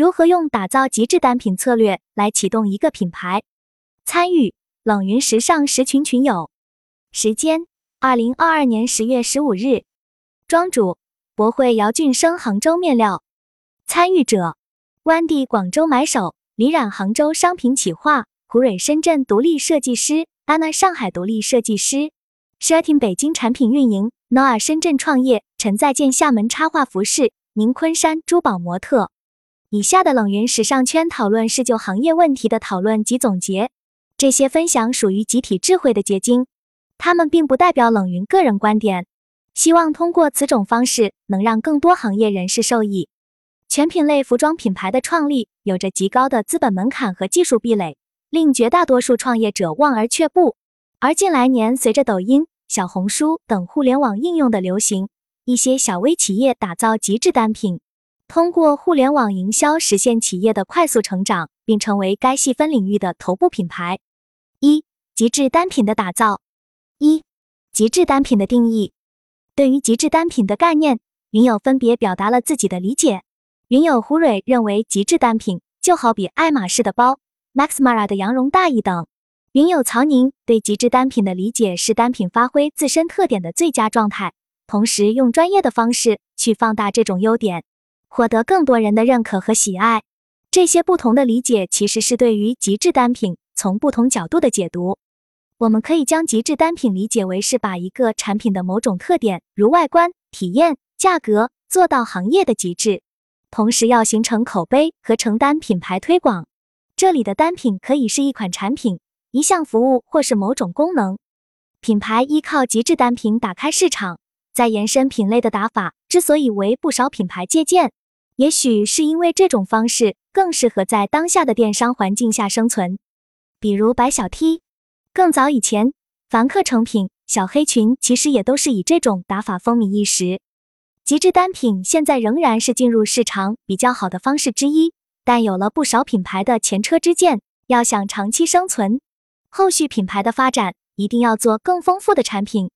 如何用打造极致单品策略来启动一个品牌？参与冷云时尚十群群友，时间：二零二二年十月十五日。庄主：博汇姚俊生，杭州面料。参与者：湾地广州买手，李冉杭州商品企划，胡蕊深圳独立设计师，安娜上海独立设计师，Shirting 北京产品运营，Noah 深圳创业，陈在建厦门插画服饰，宁昆山珠宝模特。以下的冷云时尚圈讨论是就行业问题的讨论及总结，这些分享属于集体智慧的结晶，他们并不代表冷云个人观点。希望通过此种方式，能让更多行业人士受益。全品类服装品牌的创立有着极高的资本门槛和技术壁垒，令绝大多数创业者望而却步。而近来年，随着抖音、小红书等互联网应用的流行，一些小微企业打造极致单品。通过互联网营销实现企业的快速成长，并成为该细分领域的头部品牌。一、极致单品的打造。一、极致单品的定义。对于极致单品的概念，云友分别表达了自己的理解。云友胡蕊认为，极致单品就好比爱马仕的包、Max Mara 的羊绒大衣等。云友曹宁对极致单品的理解是，单品发挥自身特点的最佳状态，同时用专业的方式去放大这种优点。获得更多人的认可和喜爱，这些不同的理解其实是对于极致单品从不同角度的解读。我们可以将极致单品理解为是把一个产品的某种特点，如外观、体验、价格，做到行业的极致，同时要形成口碑和承担品牌推广。这里的单品可以是一款产品、一项服务或是某种功能。品牌依靠极致单品打开市场，再延伸品类的打法，之所以为不少品牌借鉴。也许是因为这种方式更适合在当下的电商环境下生存，比如白小 T。更早以前，凡客诚品、小黑裙其实也都是以这种打法风靡一时。极致单品现在仍然是进入市场比较好的方式之一，但有了不少品牌的前车之鉴，要想长期生存，后续品牌的发展一定要做更丰富的产品。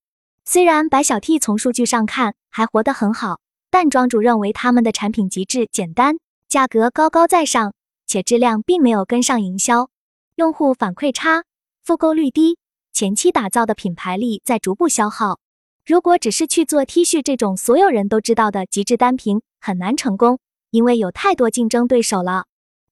虽然白小 T 从数据上看还活得很好。但庄主认为他们的产品极致简单，价格高高在上，且质量并没有跟上营销，用户反馈差，复购率低，前期打造的品牌力在逐步消耗。如果只是去做 T 恤这种所有人都知道的极致单品，很难成功，因为有太多竞争对手了。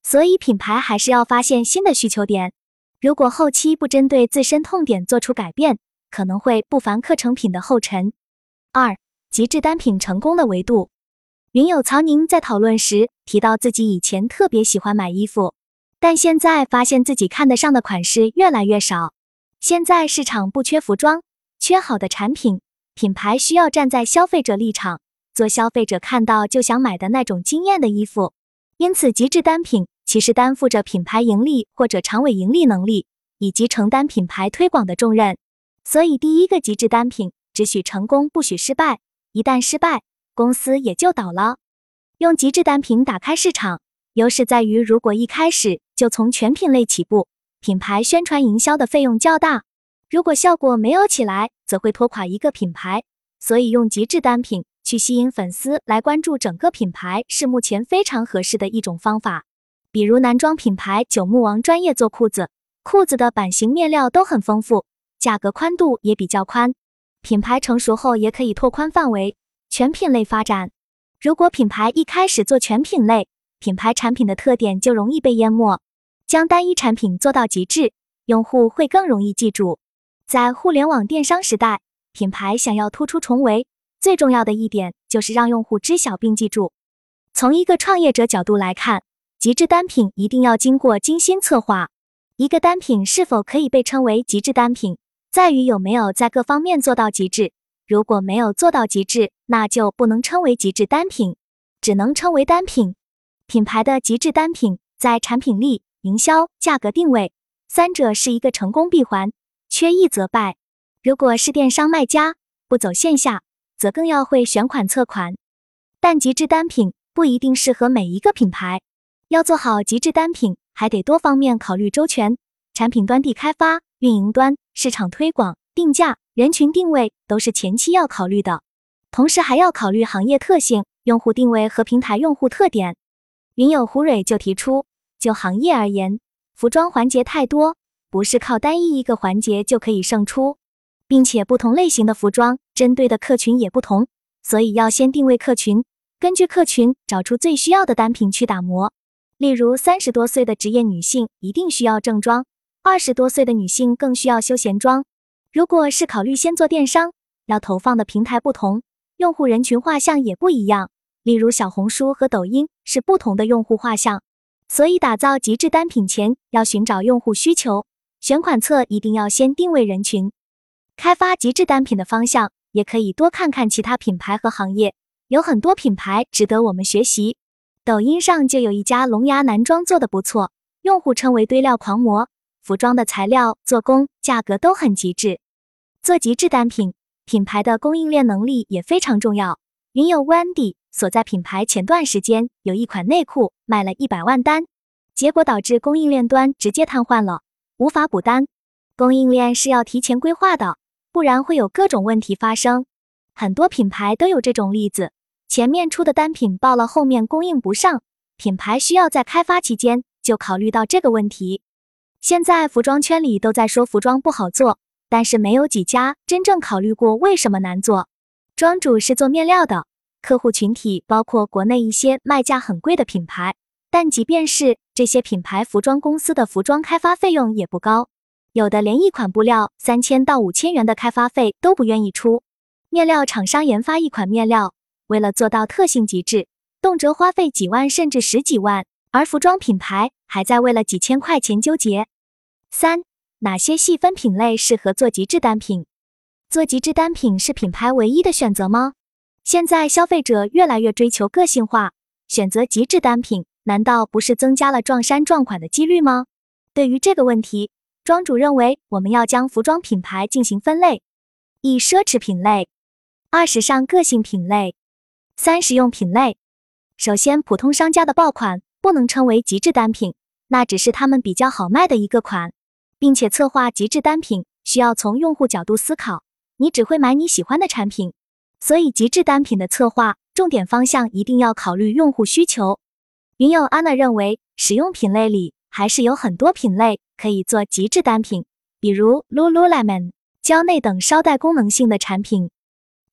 所以品牌还是要发现新的需求点。如果后期不针对自身痛点做出改变，可能会不凡课程品的后尘。二。极致单品成功的维度，云友曹宁在讨论时提到，自己以前特别喜欢买衣服，但现在发现自己看得上的款式越来越少。现在市场不缺服装，缺好的产品，品牌需要站在消费者立场，做消费者看到就想买的那种惊艳的衣服。因此，极致单品其实担负着品牌盈利或者长尾盈利能力，以及承担品牌推广的重任。所以，第一个极致单品只许成功，不许失败。一旦失败，公司也就倒了。用极致单品打开市场，优势在于，如果一开始就从全品类起步，品牌宣传营销的费用较大，如果效果没有起来，则会拖垮一个品牌。所以，用极致单品去吸引粉丝来关注整个品牌，是目前非常合适的一种方法。比如男装品牌九牧王专业做裤子，裤子的版型面料都很丰富，价格宽度也比较宽。品牌成熟后，也可以拓宽范围，全品类发展。如果品牌一开始做全品类，品牌产品的特点就容易被淹没。将单一产品做到极致，用户会更容易记住。在互联网电商时代，品牌想要突出重围，最重要的一点就是让用户知晓并记住。从一个创业者角度来看，极致单品一定要经过精心策划。一个单品是否可以被称为极致单品？在于有没有在各方面做到极致。如果没有做到极致，那就不能称为极致单品，只能称为单品。品牌的极致单品在产品力、营销、价格定位三者是一个成功闭环，缺一则败。如果是电商卖家，不走线下，则更要会选款测款。但极致单品不一定适合每一个品牌，要做好极致单品，还得多方面考虑周全，产品端地开发。运营端、市场推广、定价、人群定位都是前期要考虑的，同时还要考虑行业特性、用户定位和平台用户特点。云友胡蕊就提出，就行业而言，服装环节太多，不是靠单一一个环节就可以胜出，并且不同类型的服装针对的客群也不同，所以要先定位客群，根据客群找出最需要的单品去打磨。例如，三十多岁的职业女性一定需要正装，二十多岁的女性更需要休闲装。如果是考虑先做电商，要投放的平台不同，用户人群画像也不一样。例如，小红书和抖音是不同的用户画像，所以打造极致单品前要寻找用户需求，选款册一定要先定位人群。开发极致单品的方向，也可以多看看其他品牌和行业，有很多品牌值得我们学习。抖音上就有一家龙牙男装做的不错，用户称为堆料狂魔，服装的材料、做工、价格都很极致。做极致单品，品牌的供应链能力也非常重要。云友 Wendy 所在品牌前段时间有一款内裤卖了一百万单，结果导致供应链端直接瘫痪了，无法补单。供应链是要提前规划的，不然会有各种问题发生。很多品牌都有这种例子。前面出的单品爆了，后面供应不上，品牌需要在开发期间就考虑到这个问题。现在服装圈里都在说服装不好做，但是没有几家真正考虑过为什么难做。庄主是做面料的，客户群体包括国内一些卖价很贵的品牌，但即便是这些品牌服装公司的服装开发费用也不高，有的连一款布料三千到五千元的开发费都不愿意出。面料厂商研发一款面料。为了做到特性极致，动辄花费几万甚至十几万，而服装品牌还在为了几千块钱纠结。三，哪些细分品类适合做极致单品？做极致单品是品牌唯一的选择吗？现在消费者越来越追求个性化，选择极致单品，难道不是增加了撞衫撞款的几率吗？对于这个问题，庄主认为我们要将服装品牌进行分类：一、奢侈品类；二、时尚个性品类。三实用品类，首先，普通商家的爆款不能称为极致单品，那只是他们比较好卖的一个款，并且策划极致单品需要从用户角度思考，你只会买你喜欢的产品，所以极致单品的策划重点方向一定要考虑用户需求。云友安娜认为，实用品类里还是有很多品类可以做极致单品，比如 Lululemon、胶内等稍带功能性的产品。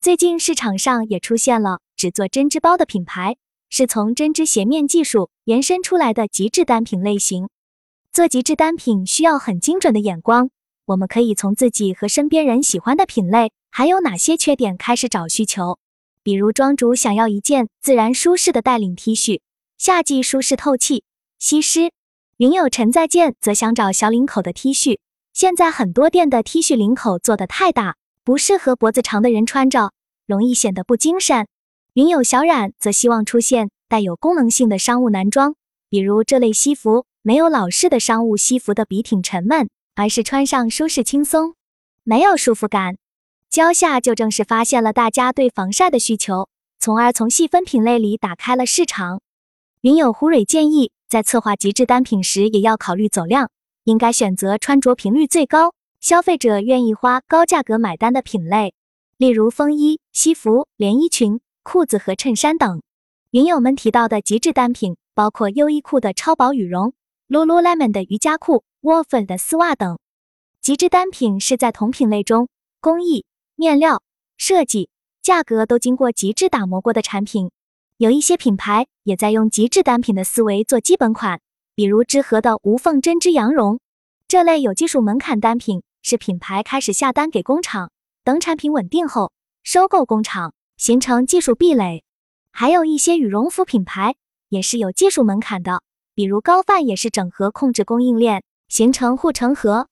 最近市场上也出现了。只做针织包的品牌是从针织鞋面技术延伸出来的极致单品类型。做极致单品需要很精准的眼光，我们可以从自己和身边人喜欢的品类还有哪些缺点开始找需求。比如庄主想要一件自然舒适的带领 T 恤，夏季舒适透气、吸湿。云友陈再见则想找小领口的 T 恤，现在很多店的 T 恤领口做的太大，不适合脖子长的人穿着，容易显得不精神。云友小冉则希望出现带有功能性的商务男装，比如这类西服没有老式的商务西服的笔挺沉闷，而是穿上舒适轻松，没有束缚感。蕉下就正是发现了大家对防晒的需求，从而从细分品类里打开了市场。云友胡蕊建议，在策划极致单品时也要考虑走量，应该选择穿着频率最高、消费者愿意花高价格买单的品类，例如风衣、西服、连衣裙。裤子和衬衫等，云友们提到的极致单品包括优衣库的超薄羽绒、Lululemon 的瑜伽裤、Wolf 的丝袜等。极致单品是在同品类中，工艺、面料、设计、价格都经过极致打磨过的产品。有一些品牌也在用极致单品的思维做基本款，比如知和的无缝针织羊绒。这类有技术门槛单品是品牌开始下单给工厂，等产品稳定后收购工厂。形成技术壁垒，还有一些羽绒服品牌也是有技术门槛的，比如高范也是整合控制供应链，形成护城河。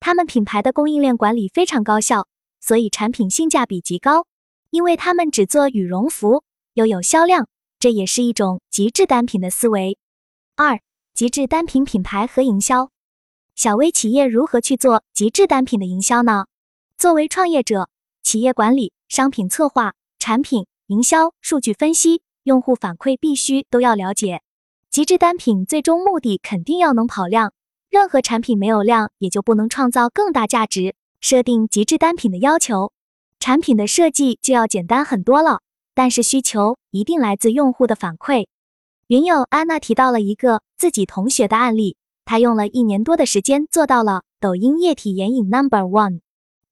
他们品牌的供应链管理非常高效，所以产品性价比极高。因为他们只做羽绒服，又有销量，这也是一种极致单品的思维。二、极致单品品牌和营销，小微企业如何去做极致单品的营销呢？作为创业者，企业管理、商品策划。产品营销、数据分析、用户反馈必须都要了解。极致单品最终目的肯定要能跑量，任何产品没有量也就不能创造更大价值。设定极致单品的要求，产品的设计就要简单很多了。但是需求一定来自用户的反馈。云友安娜提到了一个自己同学的案例，他用了一年多的时间做到了抖音液体眼影 Number One。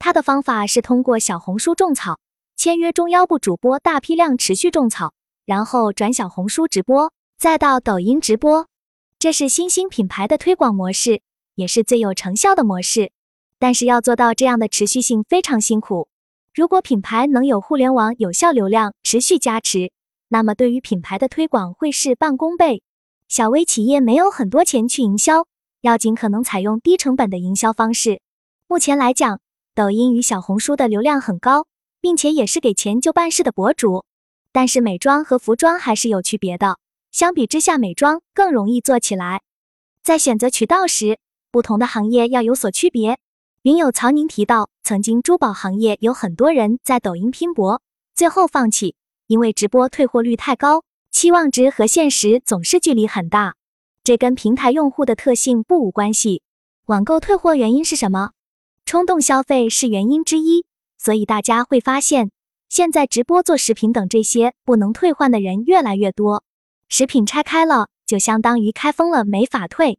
他的方法是通过小红书种草，签约中腰部主播，大批量持续种草，然后转小红书直播，再到抖音直播。这是新兴品牌的推广模式，也是最有成效的模式。但是要做到这样的持续性非常辛苦。如果品牌能有互联网有效流量持续加持，那么对于品牌的推广会事半功倍。小微企业没有很多钱去营销，要尽可能采用低成本的营销方式。目前来讲，抖音与小红书的流量很高，并且也是给钱就办事的博主。但是美妆和服装还是有区别的，相比之下，美妆更容易做起来。在选择渠道时，不同的行业要有所区别。云友曹宁提到，曾经珠宝行业有很多人在抖音拼搏，最后放弃，因为直播退货率太高，期望值和现实总是距离很大。这跟平台用户的特性不无关系。网购退货原因是什么？冲动消费是原因之一。所以大家会发现，现在直播做食品等这些不能退换的人越来越多。食品拆开了，就相当于开封了，没法退。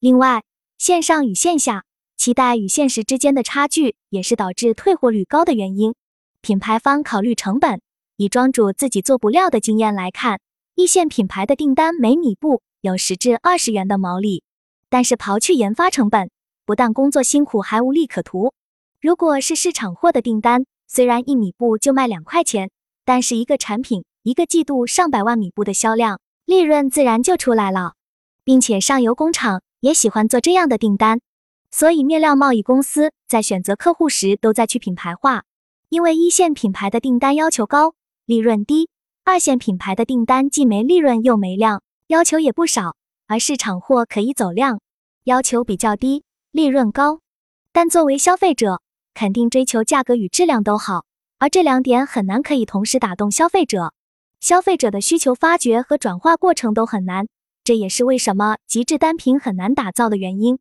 另外，线上与线下。期待与现实之间的差距，也是导致退货率高的原因。品牌方考虑成本，以庄主自己做布料的经验来看，一线品牌的订单每米布有十至二十元的毛利，但是刨去研发成本，不但工作辛苦，还无利可图。如果是市场货的订单，虽然一米布就卖两块钱，但是一个产品一个季度上百万米布的销量，利润自然就出来了，并且上游工厂也喜欢做这样的订单。所以，面料贸易公司在选择客户时都在去品牌化，因为一线品牌的订单要求高，利润低；二线品牌的订单既没利润又没量，要求也不少。而市场货可以走量，要求比较低，利润高。但作为消费者，肯定追求价格与质量都好，而这两点很难可以同时打动消费者。消费者的需求发掘和转化过程都很难，这也是为什么极致单品很难打造的原因。